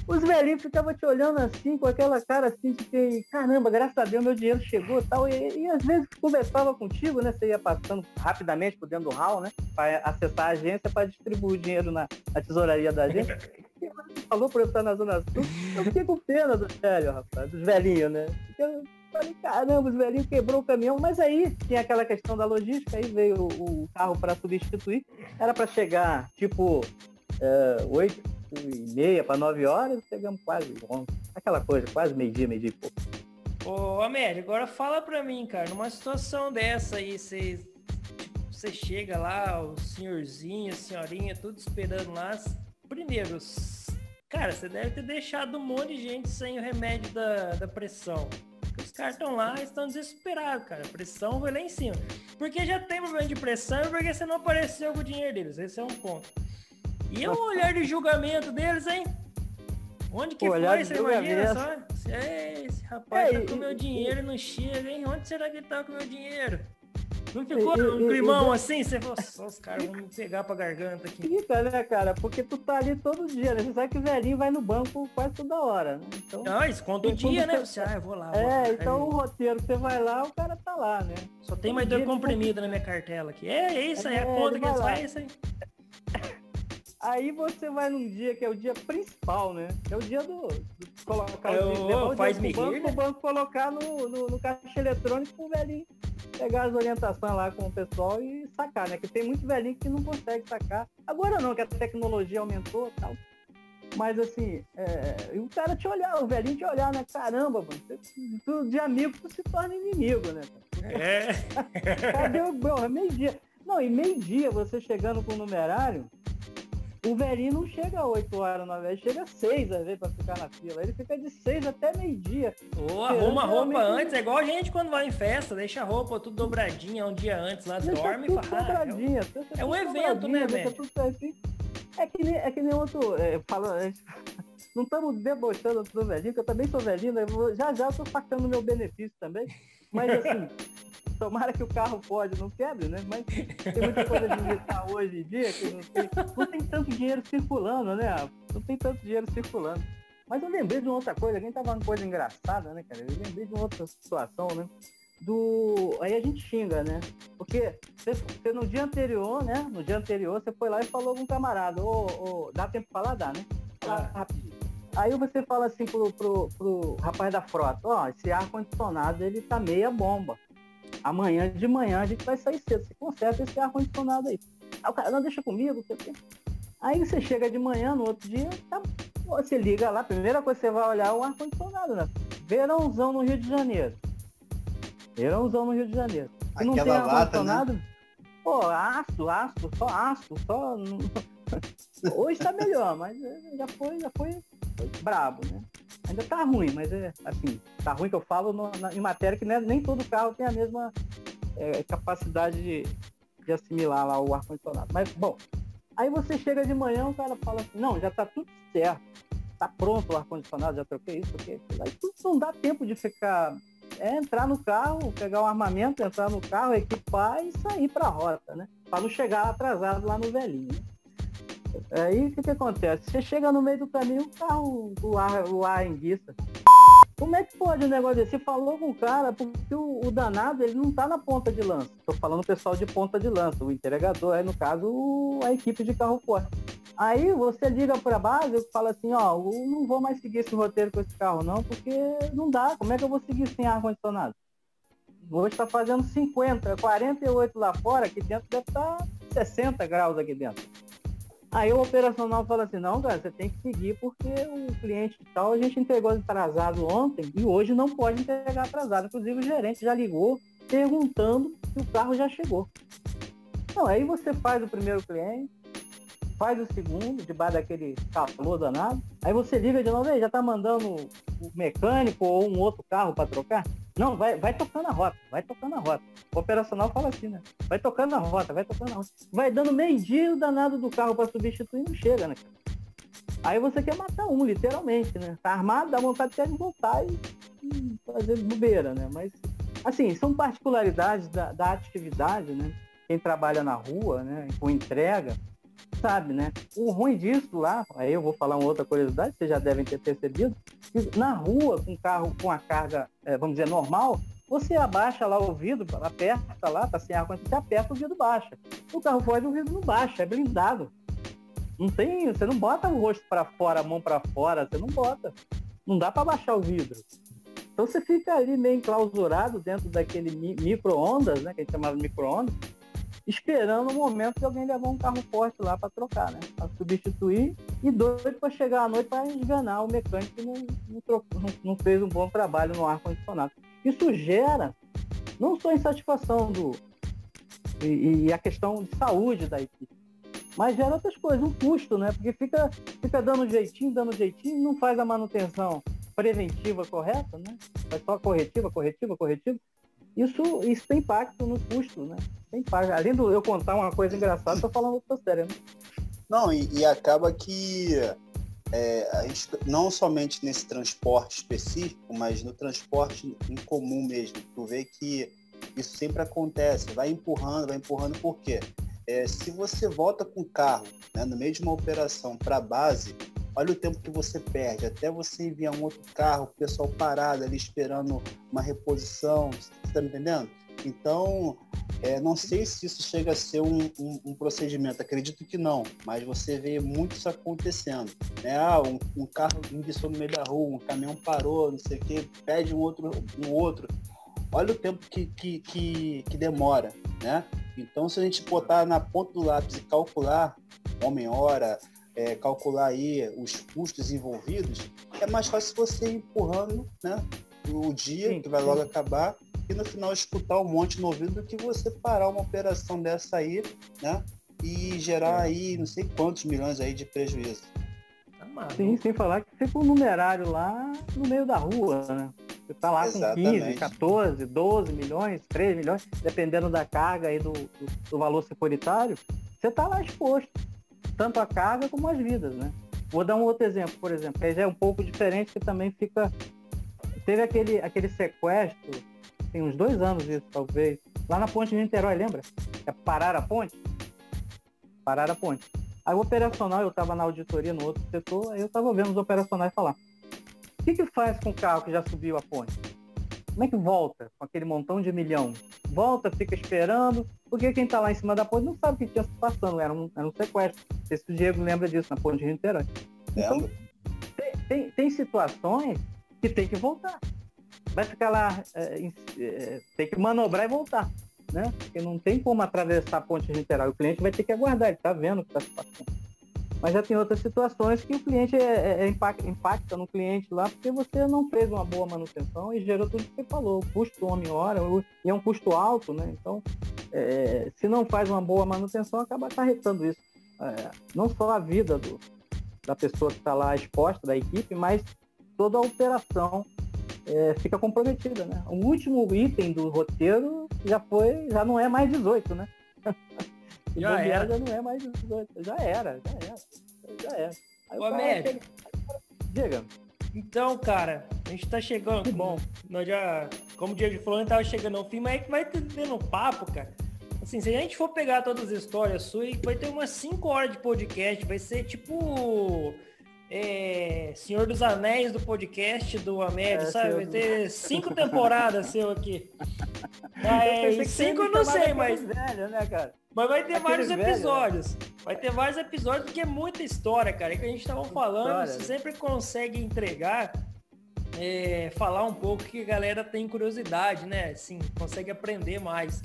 os velhinhos ficavam te olhando assim, com aquela cara assim de que, caramba, graças a Deus meu dinheiro chegou e tal. E, às vezes conversava contigo, né? Você ia passando rapidamente por dentro do hall, né? Para acessar a agência para distribuir o dinheiro na, na tesouraria da agência. falou por eu estar na Zona Sul. Eu fiquei com pena do velho, rapaz, dos velhinhos, né? Eu falei, caramba, os velhinhos quebrou o caminhão, mas aí tinha aquela questão da logística, aí veio o, o carro para substituir. Era para chegar, tipo, oito e meia para nove horas, chegamos quase onze. Aquela coisa, quase meio-dia, meio-dia e pouco. Ô, Amélia, agora fala pra mim, cara, numa situação dessa aí, você você chega lá, o senhorzinho, a senhorinha, tudo esperando lá. Primeiro, cara, você deve ter deixado um monte de gente sem o remédio da, da pressão. Os caras estão lá estão desesperados, cara. A pressão vai lá em cima. Porque já tem problema de pressão porque você não apareceu com o dinheiro deles. Esse é um ponto. E o olhar de julgamento deles, hein? Onde que foi? Você imagina só? Esse rapaz é, tá com meu dinheiro e não chega, hein? Onde será que ele tá com meu dinheiro? Não ficou um climão assim? Você falou, só os caras vão me pegar pra garganta aqui. Fica, né, cara? Porque tu tá ali todo dia, né? Você sabe que o velhinho vai no banco quase toda hora, né? Então, não, isso conta o dia, né? Você, ah, eu vou lá. Vou é, lá. então o roteiro, você vai lá, o cara tá lá, né? Só tem mais dois comprimidos na minha cartela aqui. É, é isso aí, é, a conta que eles fazem, é isso aí. Aí você vai num dia que é o dia principal, né? É o dia do, do colocar é o, o faz me banco, né? o banco colocar no, no, no caixa eletrônico pro velhinho pegar as orientações lá com o pessoal e sacar, né? Que tem muito velhinho que não consegue sacar. Agora não, que a tecnologia aumentou e tal. Mas assim, é, o cara te olhar, o velhinho te olhar, né? Caramba, mano, tu, de amigo tu se torna inimigo, né? É. Cadê o meio-dia? Não, e meio-dia você chegando com o numerário, o velhinho não chega a 8 horas, na vez, chega a 6 às vezes pra ficar na fila. Ele fica de 6 até meio-dia. Ou arruma a roupa antes, é igual a gente quando vai em festa, deixa a roupa tudo dobradinha um dia antes, lá deixa dorme e fala. Ah, dobradinha, é, um evento, né, velho? É que nem, é que nem outro. É, não estamos debochando do velhinho, que eu também sou velhinho, né? já já estou sacando meu benefício também. Mas assim, tomara que o carro pode, não quebre, né? Mas tem muita coisa de militar hoje em dia que não tem, não tem tanto dinheiro circulando, né? Não tem tanto dinheiro circulando. Mas eu lembrei de uma outra coisa, alguém tava uma coisa engraçada, né, cara? Eu lembrei de uma outra situação, né? Do. Aí a gente xinga, né? Porque você, você no dia anterior, né? No dia anterior, você foi lá e falou com um camarada, ô, ô, dá tempo pra falar, dá, né? Ah. rapidinho. Aí você fala assim pro, pro, pro rapaz da frota, ó, esse ar-condicionado ele tá meia bomba. Amanhã de manhã a gente vai sair cedo. Você conserta esse ar-condicionado aí. Aí o cara, não, deixa comigo, Aí você chega de manhã, no outro dia, tá, você liga lá, a primeira coisa que você vai olhar é o ar-condicionado, né? Verãozão no Rio de Janeiro. Verãozão no Rio de Janeiro. Se não tem ar-condicionado, né? pô, aço, aço, só aço, só. Hoje tá melhor, mas já foi, já foi foi brabo, né? Ainda tá ruim, mas é assim, tá ruim que eu falo no, na, em matéria que né, nem todo carro tem a mesma é, capacidade de, de assimilar lá o ar-condicionado. Mas, bom, aí você chega de manhã, o cara fala assim, não, já tá tudo certo, tá pronto o ar-condicionado, já troquei isso, aquilo. Aí tudo não dá tempo de ficar é entrar no carro, pegar o um armamento, entrar no carro, equipar e sair para a rota, né? Para não chegar atrasado lá no velhinho. Né? Aí o que, que acontece? Você chega no meio do caminho, o carro, o ar, enguiça. Como é que pode um negócio desse? Você falou com o cara, porque o, o, danado ele não tá na ponta de lança. Tô falando o pessoal de ponta de lança, o entregador, aí no caso a equipe de carro forte. Aí você liga para a base e fala assim, ó, eu não vou mais seguir esse roteiro com esse carro não, porque não dá. Como é que eu vou seguir sem ar-condicionado? Vou estar fazendo 50, 48 lá fora, aqui dentro deve estar 60 graus aqui dentro. Aí o operacional fala assim, não, cara, você tem que seguir porque o cliente tal, a gente entregou atrasado ontem e hoje não pode entregar atrasado. Inclusive o gerente já ligou perguntando se o carro já chegou. Então, aí você faz o primeiro cliente, faz o segundo, debaixo daquele calor danado, aí você liga de novo, já tá mandando o mecânico ou um outro carro para trocar? Não, vai, vai tocando a rota, vai tocando a rota. O operacional fala assim, né? Vai tocando a rota, vai tocando a rota. Vai dando meio dia o danado do carro para substituir não chega, né? Aí você quer matar um, literalmente, né? Tá armado, dá vontade de voltar e, e fazer bobeira, né? Mas, assim, são particularidades da, da atividade, né? Quem trabalha na rua, né? Com entrega, sabe, né? O ruim disso lá, aí eu vou falar uma outra curiosidade, vocês já devem ter percebido, na rua, com carro com a carga, é, vamos dizer, normal, você abaixa lá o vidro, aperta lá, tá sem ar você aperta o vidro baixa. O carro forte o vidro não baixa, é blindado. Não tem, você não bota o rosto para fora, a mão para fora, você não bota. Não dá para baixar o vidro. Então você fica ali meio enclausurado dentro daquele micro-ondas, né, que a gente chamava de micro-ondas, esperando o momento de alguém levar um carro forte lá para trocar, né? Para substituir e doido para chegar à noite para enganar o mecânico que não, não, trocou, não, fez um bom trabalho no ar-condicionado. Isso gera não só insatisfação do e, e, a questão de saúde da equipe, mas gera outras coisas, um custo, né? Porque fica, fica dando jeitinho, dando jeitinho, não faz a manutenção preventiva correta, né? Faz só corretiva, corretiva, corretiva. Isso, isso tem impacto no custo, né? Tem impacto. Além de eu contar uma coisa engraçada, estou falando outra séria, né? Não, e, e acaba que é, a gente, não somente nesse transporte específico, mas no transporte em comum mesmo, tu vê que isso sempre acontece, vai empurrando, vai empurrando, por quê? É, se você volta com o carro né, no meio de uma operação para a base, olha o tempo que você perde, até você enviar um outro carro, o pessoal parado ali esperando uma reposição, você está me entendendo? Então, é, não sei se isso chega a ser um, um, um, procedimento, acredito que não, mas você vê muito isso acontecendo. Né? Ah, um, um carro ingressou no meio da rua, um caminhão parou, não sei o quê, pede um outro, um outro. Olha o tempo que, que, que, que demora, né? Então, se a gente botar na ponta do lápis e calcular homem-hora, é, calcular aí os custos envolvidos, é mais fácil você ir empurrando né, o dia, sim, que vai logo acabar, e no final escutar um monte no ouvido do que você parar uma operação dessa aí, né? E gerar aí não sei quantos milhões aí de prejuízo. Tá sim, sem falar que fica um numerário lá no meio da rua, né? Você tá lá Exatamente. com 15, 14, 12 milhões, 3 milhões, dependendo da carga e do, do, do valor securitário, você tá lá exposto. Tanto a carga como as vidas, né? Vou dar um outro exemplo, por exemplo, que já é um pouco diferente, que também fica. Teve aquele, aquele sequestro, tem uns dois anos isso, talvez, lá na ponte de Niterói, lembra? É parar a ponte? Parar a ponte. Aí o operacional, eu estava na auditoria no outro setor, aí eu estava vendo os operacionais falar. O que, que faz com o carro que já subiu a ponte? Como é que volta com aquele montão de milhão? Volta, fica esperando, porque quem está lá em cima da ponte não sabe o que tinha se passando, era um, era um sequestro. Não sei se o Diego lembra disso, na ponte de Niterói. Então, tem, tem, tem, situações que tem que voltar. Vai ficar lá, é, é, tem que manobrar e voltar. Né? Porque não tem como atravessar a ponte Niterói. O cliente vai ter que aguardar, ele está vendo o que está se passando. Mas já tem outras situações que o cliente é, é, é impacta, impacta, no cliente lá porque você não fez uma boa manutenção e gerou tudo que você falou, o custo homem-hora, e é um custo alto, né? Então, é, se não faz uma boa manutenção, acaba acarretando isso. É, não só a vida do, da pessoa que está lá exposta, da equipe, mas toda a operação é, fica comprometida, né? O último item do roteiro já foi, já não é mais 18, né? já era. já não é mais 18. Já era, já era. Já era. Aí Ô, Américo. Diga. Então, cara, a gente tá chegando. Que bom. Nós já, como o Diego falou, a gente tava chegando ao fim, mas é que vai tendo papo, cara. Assim, se a gente for pegar todas as histórias suas, vai ter umas 5 horas de podcast. Vai ser tipo é, Senhor dos Anéis do podcast do Amédio, é, sabe? Vai ter cinco temporadas seu aqui. É, cinco eu não sei, mas. Velho, né, cara? Mas vai ter Aquele vários velho, episódios. Né? Vai ter vários episódios, porque é muita história, cara. É que a gente tava falando, você né? sempre consegue entregar, é, falar um pouco que a galera tem curiosidade, né? Assim, consegue aprender mais.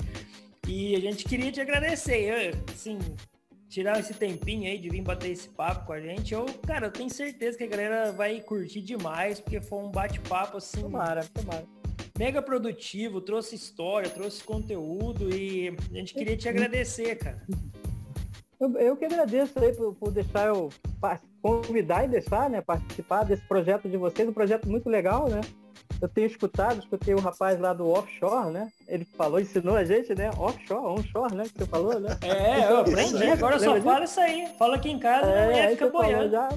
E a gente queria te agradecer. Eu, assim, tirar esse tempinho aí de vir bater esse papo com a gente. Eu, cara, eu tenho certeza que a galera vai curtir demais, porque foi um bate-papo assim. Tomara, tomara. Mega produtivo, trouxe história, trouxe conteúdo e a gente queria te agradecer, cara. Eu, eu que agradeço aí por, por deixar eu convidar e deixar, né, participar desse projeto de vocês, um projeto muito legal, né? Eu tenho escutado, escutei o rapaz lá do offshore, né? Ele falou, ensinou a gente, né? Offshore, onshore, né? Que você falou, né? É, eu aprendi, agora só fala isso aí. Fala aqui em casa é, e fica boiando. Já...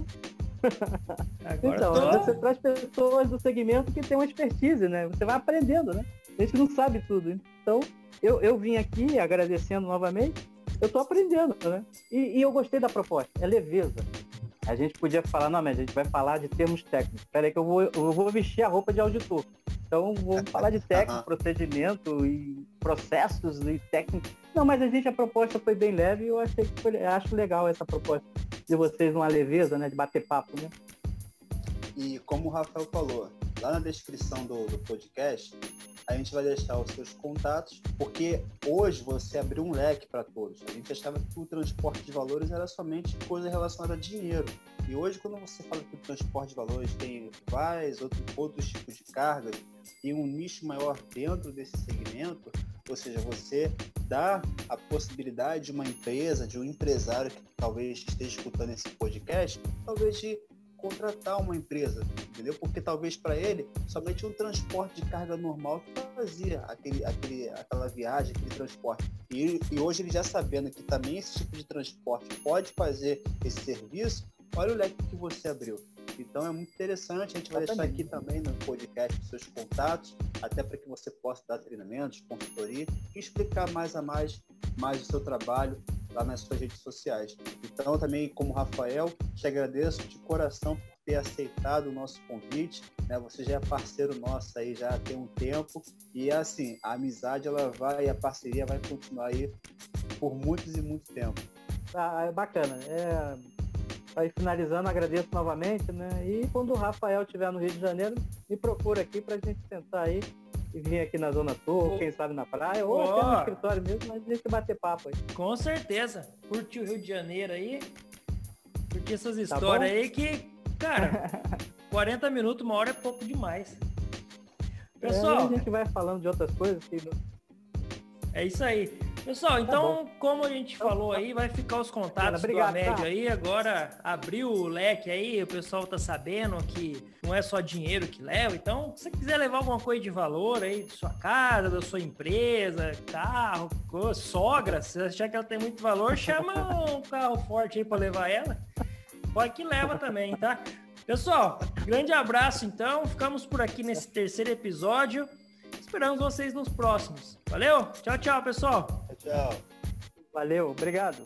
então, tô... você traz pessoas do segmento que tem uma expertise, né? Você vai aprendendo, né? A gente não sabe tudo. Então, eu, eu vim aqui agradecendo novamente eu tô aprendendo, né? E, e eu gostei da proposta, é leveza. A gente podia falar, não, mas a gente vai falar de termos técnicos. Espera aí que eu vou, eu vou vestir a roupa de auditor. Então, vou falar de técnico, procedimento e processos e técnicos. Não, mas a gente, a proposta foi bem leve e eu achei que foi, acho legal essa proposta de vocês, uma leveza, né, de bater papo, né? E como o Rafael falou, lá na descrição do, do podcast, a gente vai deixar os seus contatos, porque hoje você abriu um leque para todos. A gente achava que o transporte de valores era somente coisa relacionada a dinheiro. E hoje, quando você fala que o transporte de valores tem vários outros, outros tipos de cargas e um nicho maior dentro desse segmento, ou seja, você dá a possibilidade de uma empresa, de um empresário que talvez esteja escutando esse podcast, talvez de contratar uma empresa, entendeu? Porque talvez para ele somente um transporte de carga normal fazia aquele, aquele, aquela viagem, aquele transporte. E, e hoje ele já sabendo que também esse tipo de transporte pode fazer esse serviço, olha o leque que você abriu. Então é muito interessante, a gente vai deixar aqui também no podcast os seus contatos, até para que você possa dar treinamentos, consultoria e explicar mais a mais, mais o seu trabalho lá nas suas redes sociais. Então também, como Rafael, te agradeço de coração por ter aceitado o nosso convite. Né? Você já é parceiro nosso aí já tem um tempo e assim a amizade ela vai e a parceria vai continuar aí por muitos e muito tempo. Ah, é bacana. É Aí finalizando, agradeço novamente, né? E quando o Rafael estiver no Rio de Janeiro, me procura aqui para a gente sentar aí vir aqui na Zona Sul, oh. quem sabe na praia, ou oh. até no escritório mesmo, mas a gente bater papo aí. Com certeza. Curte o Rio de Janeiro aí. Curte essas tá histórias tá aí que, cara, 40 minutos, uma hora é pouco demais. Pessoal. É, a gente vai falando de outras coisas. Que... É isso aí. Pessoal, tá então, tá como a gente falou aí, vai ficar os contatos Obrigado, do Amédio tá. aí. Agora abriu o leque aí, o pessoal tá sabendo que não é só dinheiro que leva. Então, se você quiser levar alguma coisa de valor aí de sua casa, da sua empresa, carro, sogra, se achar que ela tem muito valor, chama um carro forte aí para levar ela. Pode que leva também, tá? Pessoal, grande abraço então. Ficamos por aqui nesse terceiro episódio. Esperamos vocês nos próximos. Valeu? Tchau, tchau, pessoal. Tchau. Valeu, obrigado.